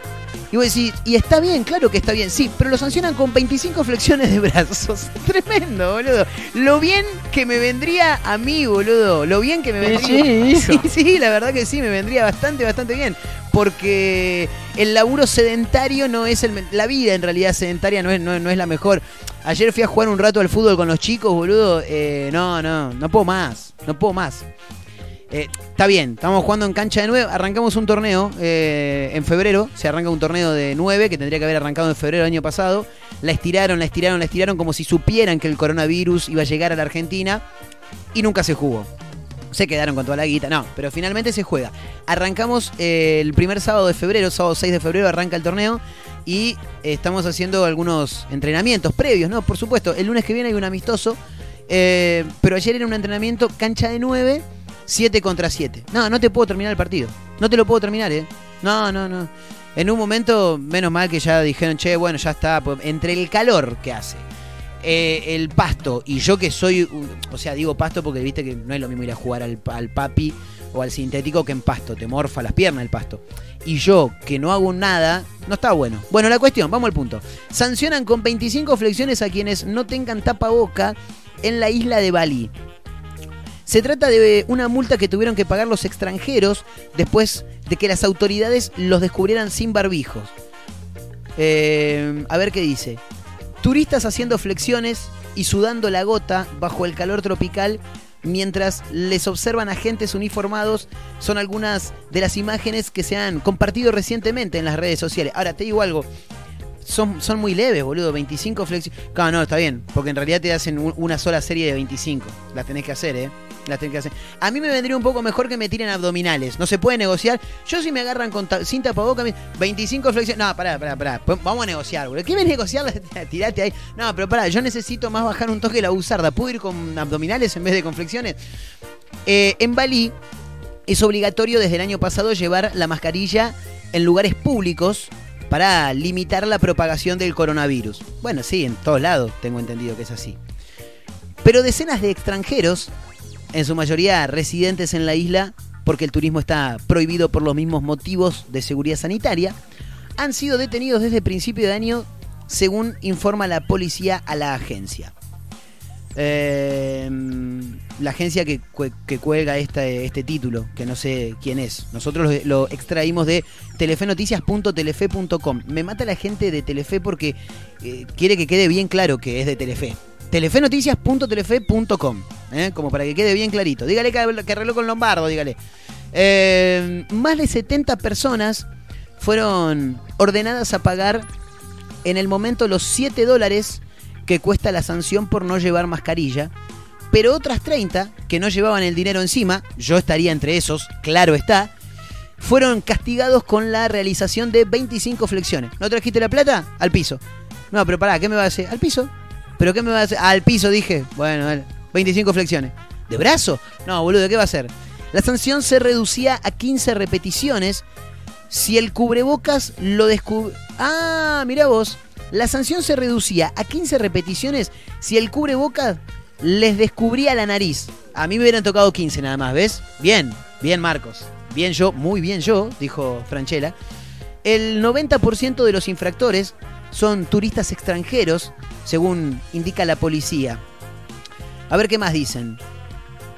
G: Y vos decís, y está bien, claro que está bien, sí, pero lo sancionan con 25 flexiones de brazos. Tremendo, boludo. Lo bien que me vendría a mí, boludo. Lo bien que me vendría.
D: sí,
G: sí, sí, la verdad que sí, me vendría bastante, bastante bien. Porque el laburo sedentario no es el. La vida en realidad sedentaria no es, no, no es la mejor. Ayer fui a jugar un rato al fútbol con los chicos, boludo. Eh, no, no, no puedo más. No puedo más. Eh, está bien, estamos jugando en cancha de 9. Arrancamos un torneo eh, en febrero. Se arranca un torneo de 9 que tendría que haber arrancado en febrero del año pasado. La estiraron, la estiraron, la estiraron como si supieran que el coronavirus iba a llegar a la Argentina y nunca se jugó. Se quedaron con toda la guita. No, pero finalmente se juega. Arrancamos eh, el primer sábado de febrero, sábado 6 de febrero, arranca el torneo. Y eh, estamos haciendo algunos entrenamientos previos, ¿no? Por supuesto, el lunes que viene hay un amistoso. pero ayer era un entrenamiento cancha de 9, 7 contra 7. No, no te puedo terminar el partido. No te lo puedo terminar, ¿eh? No, no, no. En un momento, menos mal que ya dijeron, che, bueno, ya está. pues, Entre el calor que hace, eh, el pasto y yo que soy, o sea, digo pasto porque viste que no es lo mismo ir a jugar al, al papi o al sintético que en pasto, te morfa las piernas el pasto. Y yo que no hago nada, no está bueno. Bueno, la cuestión, vamos al punto. Sancionan con 25 flexiones a quienes no tengan tapaboca en la isla de Bali. Se trata de una multa que tuvieron que pagar los extranjeros después de que las autoridades los descubrieran sin barbijos. Eh, a ver qué dice. Turistas haciendo flexiones y sudando la gota bajo el calor tropical mientras les observan agentes uniformados son algunas de las imágenes que se han compartido recientemente en las redes sociales. Ahora, te digo algo. Son, son muy leves, boludo. 25 flexiones. Claro, no, está bien. Porque en realidad te hacen un- una sola serie de 25. Las tenés que hacer, ¿eh? Las tenés que hacer. A mí me vendría un poco mejor que me tiren abdominales. No se puede negociar. Yo si me agarran con ta- sin tapaboca, me- 25 flexiones. No, pará, pará, pará. Vamos a negociar, boludo. ¿Qué me negociar? Tirate ahí. No, pero pará, yo necesito más bajar un toque la usarda. ¿Puedo ir con abdominales en vez de con flexiones? Eh, en Bali es obligatorio desde el año pasado llevar la mascarilla en lugares públicos para limitar la propagación del coronavirus. Bueno, sí, en todos lados tengo entendido que es así. Pero decenas de extranjeros, en su mayoría residentes en la isla, porque el turismo está prohibido por los mismos motivos de seguridad sanitaria, han sido detenidos desde principio de año, según informa la policía a la agencia. Eh, la agencia que, cue- que cuelga este, título, que no sé quién es. Nosotros lo, extraímos de telefenoticias.telefe.com. Me mata la gente de Telefe porque eh, quiere que quede bien claro que es de Telefe. Telefenoticias.telefe.com. ¿eh? Como para que quede bien clarito. Dígale que, que arregló con Lombardo, dígale. Eh, más de 70 personas fueron ordenadas a pagar en el momento los 7 dólares que cuesta la sanción por no llevar mascarilla. Pero otras 30 que no llevaban el dinero encima, yo estaría entre esos, claro está, fueron castigados con la realización de 25 flexiones. ¿No trajiste la plata? Al piso. No, pero pará, ¿qué me va a hacer? Al piso. ¿Pero qué me va a hacer? Al piso, dije. Bueno, dale. 25 flexiones. ¿De brazo? No, boludo, ¿qué va a hacer? La sanción se reducía a 15 repeticiones si el cubrebocas lo descubre... Ah, mira vos. La sanción se reducía a 15 repeticiones si el cubrebocas les descubría la nariz. A mí me hubieran tocado 15 nada más, ¿ves? Bien, bien Marcos. Bien yo, muy bien yo, dijo Franchella. El 90% de los infractores son turistas extranjeros, según indica la policía. A ver qué más dicen.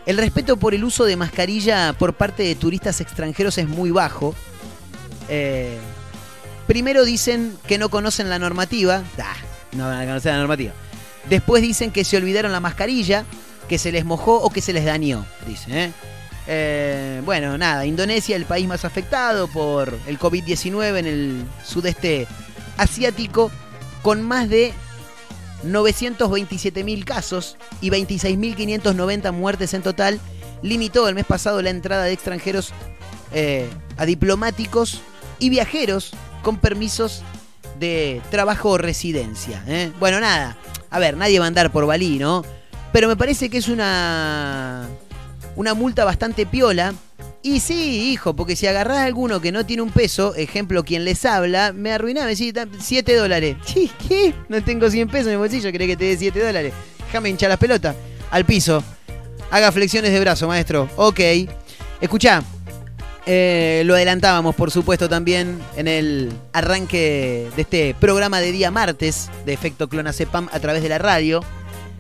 G: El respeto por el uso de mascarilla por parte de turistas extranjeros es muy bajo. Eh, primero dicen que no conocen la normativa. No van a conocer la normativa. Después dicen que se olvidaron la mascarilla, que se les mojó o que se les dañó, dicen. ¿eh? Eh, bueno, nada, Indonesia, el país más afectado por el COVID-19 en el sudeste asiático, con más de 927.000 casos y 26.590 muertes en total, limitó el mes pasado la entrada de extranjeros eh, a diplomáticos y viajeros con permisos de trabajo o residencia. ¿eh? Bueno, nada, a ver, nadie va a andar por Bali, ¿no? Pero me parece que es una, una multa bastante piola. Y sí, hijo, porque si agarrás a alguno que no tiene un peso, ejemplo, quien les habla, me arruinaba, me decís, 7 dólares. ¿qué? No tengo 100 pesos en el bolsillo, ¿querés que te dé 7 dólares? Déjame hinchar las pelotas. Al piso. Haga flexiones de brazo, maestro. Ok. Escuchá. Eh, lo adelantábamos, por supuesto, también en el arranque de este programa de día martes de Efecto Clonacepam a través de la radio.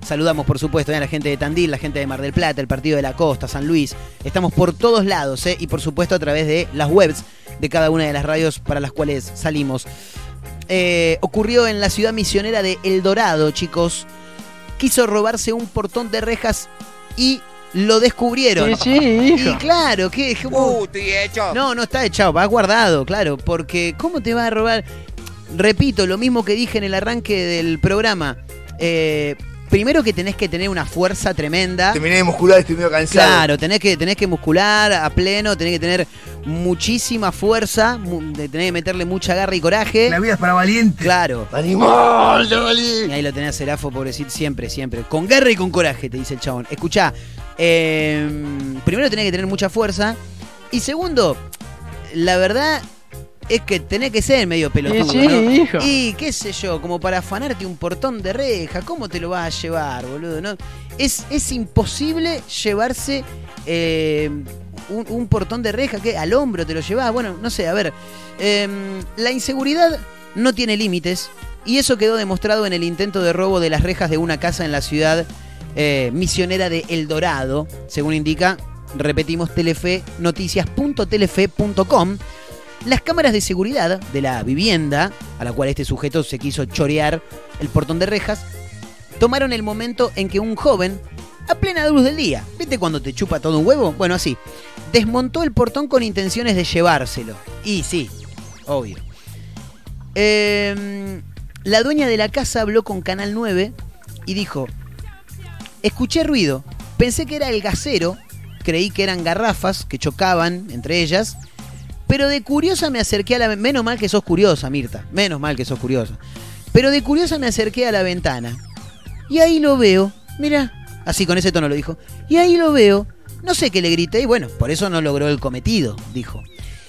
G: Saludamos, por supuesto, a la gente de Tandil, la gente de Mar del Plata, el Partido de la Costa, San Luis. Estamos por todos lados, ¿eh? y por supuesto a través de las webs de cada una de las radios para las cuales salimos. Eh, ocurrió en la ciudad misionera de El Dorado, chicos. Quiso robarse un portón de rejas y lo descubrieron.
D: Sí, sí, hijo.
G: Y claro, que
B: Uh, estoy hecho.
G: no, no está echado, va guardado, claro, porque ¿cómo te va a robar? Repito, lo mismo que dije en el arranque del programa. Eh, primero que tenés que tener una fuerza tremenda.
F: Terminé de muscular, estoy medio cansado.
G: Claro, tenés que, tenés que muscular a pleno, tenés que tener muchísima fuerza, mu- tenés que meterle mucha garra y coraje.
F: La vida es para valientes.
G: Claro.
F: ¡Animal,
G: Y
F: Jabalí!
G: ahí lo tenés a Serafo, pobrecito, siempre, siempre. Con garra y con coraje, te dice el chabón. Escuchá, eh, primero tenés que tener mucha fuerza. Y segundo, la verdad es que tenés que ser medio pelotudo,
D: Sí, sí,
G: ¿no?
D: hijo.
G: Y qué sé yo, como para afanarte un portón de reja, ¿cómo te lo vas a llevar, boludo? ¿No? Es, es imposible llevarse eh, un, un portón de reja, que al hombro te lo llevas. Bueno, no sé, a ver. eh, la inseguridad no tiene límites. Y eso quedó demostrado en el intento de robo de las rejas de una casa en la ciudad eh, misionera de El Dorado, según indica, repetimos, Telefe, noticias.telefe.com. Las cámaras de seguridad de la vivienda, a la cual este sujeto se quiso chorear el portón de rejas, tomaron el momento en que un joven, a plena luz del día, ¿viste cuando te chupa todo un huevo? Bueno, así, desmontó el portón con intenciones de llevárselo. Y sí, obvio. Eh, la dueña de la casa habló con Canal 9 y dijo, escuché ruido, pensé que era el gasero, creí que eran garrafas que chocaban entre ellas, pero de curiosa me acerqué a la... Menos mal que sos curiosa, Mirta, menos mal que sos curiosa. Pero de curiosa me acerqué a la ventana. Y ahí lo veo, mira, así con ese tono lo dijo. Y ahí lo veo, no sé qué le grité y bueno, por eso no logró el cometido, dijo.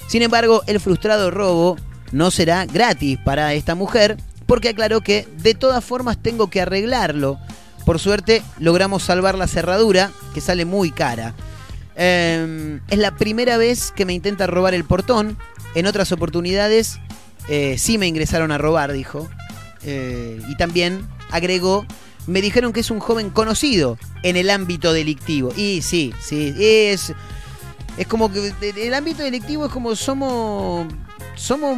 G: Sin embargo, el frustrado robo no será gratis para esta mujer porque aclaró que de todas formas tengo que arreglarlo. Por suerte logramos salvar la cerradura, que sale muy cara. Eh, es la primera vez que me intenta robar el portón. En otras oportunidades eh, sí me ingresaron a robar, dijo. Eh, y también agregó, me dijeron que es un joven conocido en el ámbito delictivo. Y sí, sí, es, es como que el ámbito delictivo es como somos, somos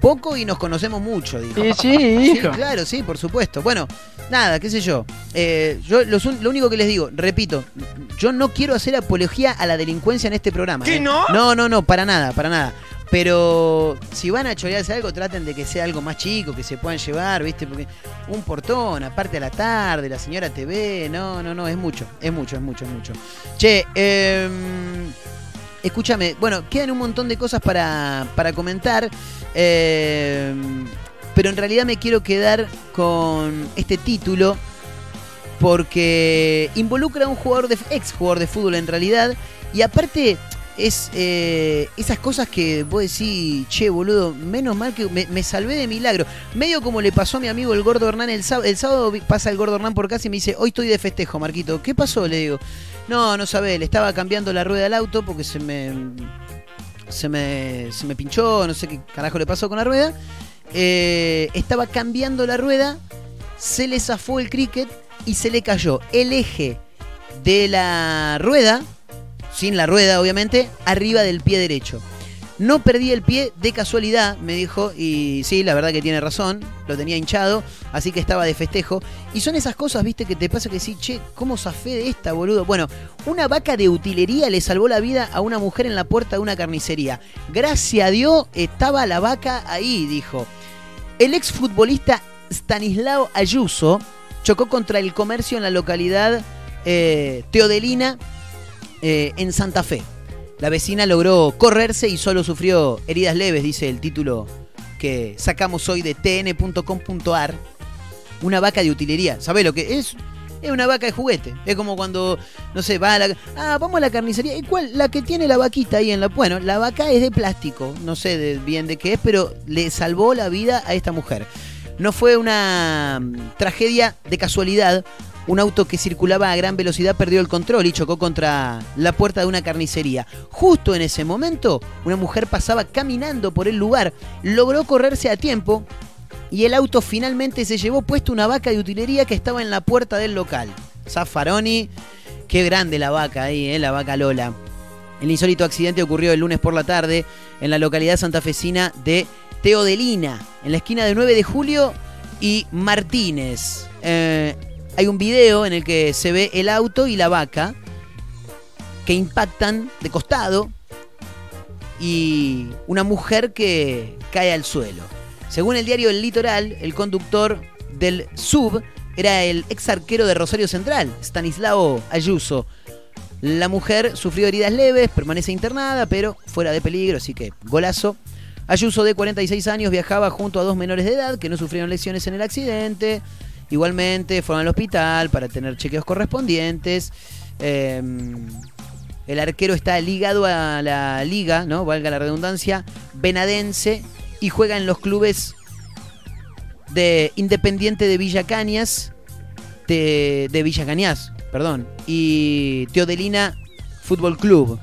G: poco y nos conocemos mucho, dijo.
D: Sí, sí,
G: Sí,
D: hijo.
G: claro, sí, por supuesto. Bueno, nada, qué sé yo. Eh, yo los lo único que les digo, repito, yo no quiero hacer apología a la delincuencia en este programa.
B: ¿Qué
G: ¿eh?
B: no?
G: No, no, no, para nada, para nada. Pero si van a chorearse algo, traten de que sea algo más chico, que se puedan llevar, ¿viste? Porque un portón, aparte a la tarde, la señora TV, no, no, no, es mucho, es mucho, es mucho, es mucho. Che, eh, escúchame, bueno, quedan un montón de cosas para, para comentar, eh, pero en realidad me quiero quedar con este título porque involucra a un jugador de ex jugador de fútbol en realidad y aparte es eh, esas cosas que vos decís, che, boludo, menos mal que me, me salvé de milagro. Medio como le pasó a mi amigo el Gordo Hernán el sábado. El sábado pasa el Gordo Hernán por casa y me dice, hoy estoy de festejo, Marquito. ¿Qué pasó? Le digo, no, no sabés, le estaba cambiando la rueda del auto porque se me, se me, se me pinchó, no sé qué carajo le pasó con la rueda. Eh, estaba cambiando la rueda, se le zafó el cricket y se le cayó el eje de la rueda, sin la rueda obviamente, arriba del pie derecho. No perdí el pie de casualidad, me dijo, y sí, la verdad que tiene razón, lo tenía hinchado, así que estaba de festejo. Y son esas cosas, viste, que te pasa que sí, che, ¿cómo zafé de esta, boludo? Bueno, una vaca de utilería le salvó la vida a una mujer en la puerta de una carnicería. Gracias a Dios estaba la vaca ahí, dijo. El exfutbolista Stanislao Ayuso chocó contra el comercio en la localidad eh, Teodelina, eh, en Santa Fe. La vecina logró correrse y solo sufrió heridas leves, dice el título que sacamos hoy de tn.com.ar. Una vaca de utilería. ¿Sabés lo que es? Es una vaca de juguete. Es como cuando, no sé, va a la. Ah, vamos a la carnicería. ¿Y cuál? La que tiene la vaquita ahí en la. Bueno, la vaca es de plástico. No sé de- bien de qué es, pero le salvó la vida a esta mujer. No fue una mm, tragedia de casualidad, un auto que circulaba a gran velocidad perdió el control y chocó contra la puerta de una carnicería. Justo en ese momento, una mujer pasaba caminando por el lugar, logró correrse a tiempo y el auto finalmente se llevó puesto una vaca de utilería que estaba en la puerta del local. Zaffaroni, qué grande la vaca ahí, ¿eh? la vaca Lola. El insólito accidente ocurrió el lunes por la tarde en la localidad santafesina de Teodelina, en la esquina de 9 de julio y Martínez. Eh, hay un video en el que se ve el auto y la vaca que impactan de costado y una mujer que cae al suelo. Según el diario El Litoral, el conductor del sub era el ex arquero de Rosario Central, Stanislao Ayuso. La mujer sufrió heridas leves, permanece internada, pero fuera de peligro, así que golazo. Ayuso, de 46 años, viajaba junto a dos menores de edad que no sufrieron lesiones en el accidente. Igualmente fueron al hospital para tener chequeos correspondientes. Eh, el arquero está ligado a la liga, ¿no? Valga la redundancia, venadense y juega en los clubes de Independiente de Villa Cañas, de, de Villa Cañas, perdón, y Teodelina Fútbol Club.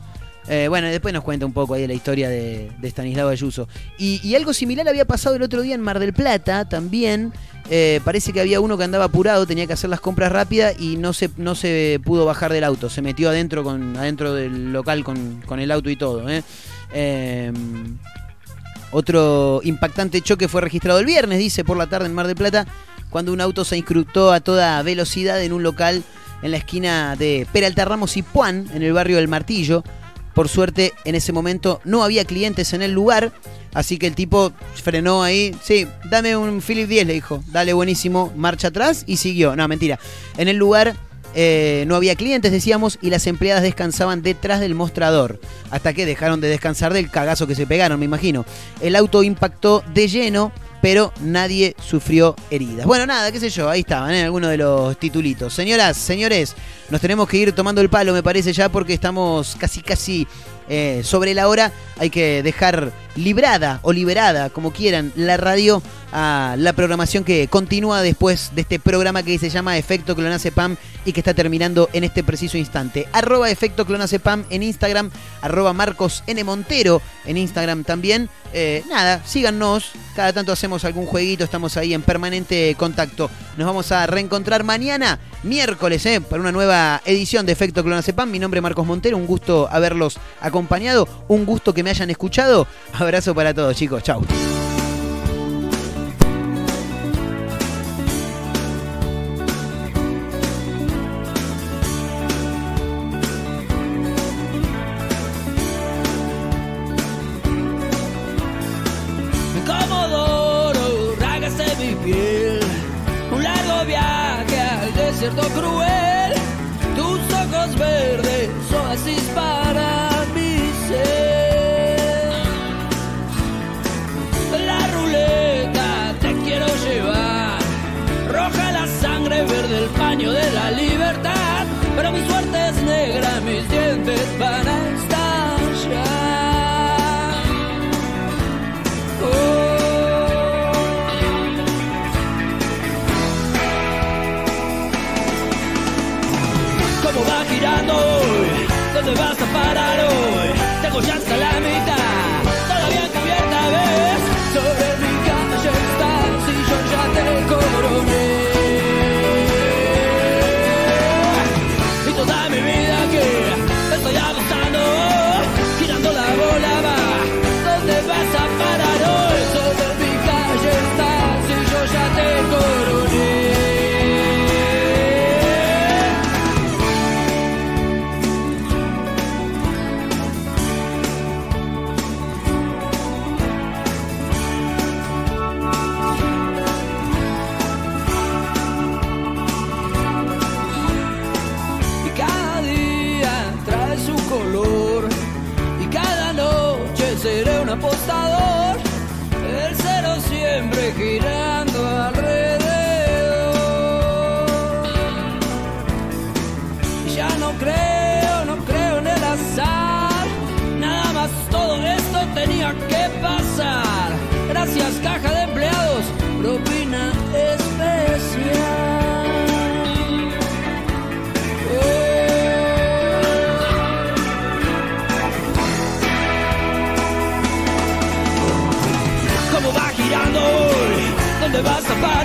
G: Eh, bueno, después nos cuenta un poco ahí la historia de, de Stanislao Ayuso. Y, algo similar había pasado el otro día en Mar del Plata también. Eh, parece que había uno que andaba apurado, tenía que hacer las compras rápidas y no se, no se pudo bajar del auto. Se metió adentro, con, adentro del local con, con el auto y todo. ¿eh? Eh, otro impactante choque fue registrado el viernes, dice, por la tarde en Mar del Plata, cuando un auto se incrustó a toda velocidad en un local en la esquina de Peralta Ramos y Puan, en el barrio del Martillo. Por suerte, en ese momento no había clientes en el lugar, así que el tipo frenó ahí. Sí, dame un Philip 10, le dijo. Dale, buenísimo. Marcha atrás y siguió. No, mentira. En el lugar eh, no había clientes, decíamos, y las empleadas descansaban detrás del mostrador. Hasta que dejaron de descansar del cagazo que se pegaron, me imagino. El auto impactó de lleno, pero nadie sufrió heridas. Bueno, nada, qué sé yo, ahí estaban, ¿eh? algunos de los titulitos. Señoras, señores, nos tenemos que ir tomando el palo, me parece ya, porque estamos casi, casi eh, sobre la hora. Hay que dejar librada o liberada, como quieran, la radio a la programación que continúa después de este programa que se llama Efecto Clonacepam y que está terminando en este preciso instante. Arroba Efecto Clonacepam en Instagram, arroba Marcos N. Montero en Instagram también. Eh, nada, síganos, cada tanto hacemos algún jueguito, estamos ahí en permanente contacto. Nos vamos a reencontrar mañana, miércoles, eh, para una nueva edición de Efecto Clonacepam. Mi nombre es Marcos Montero, un gusto haberlos acompañado, un gusto que me hayan escuchado. Abrazo para todos, chicos, chau.
H: somebody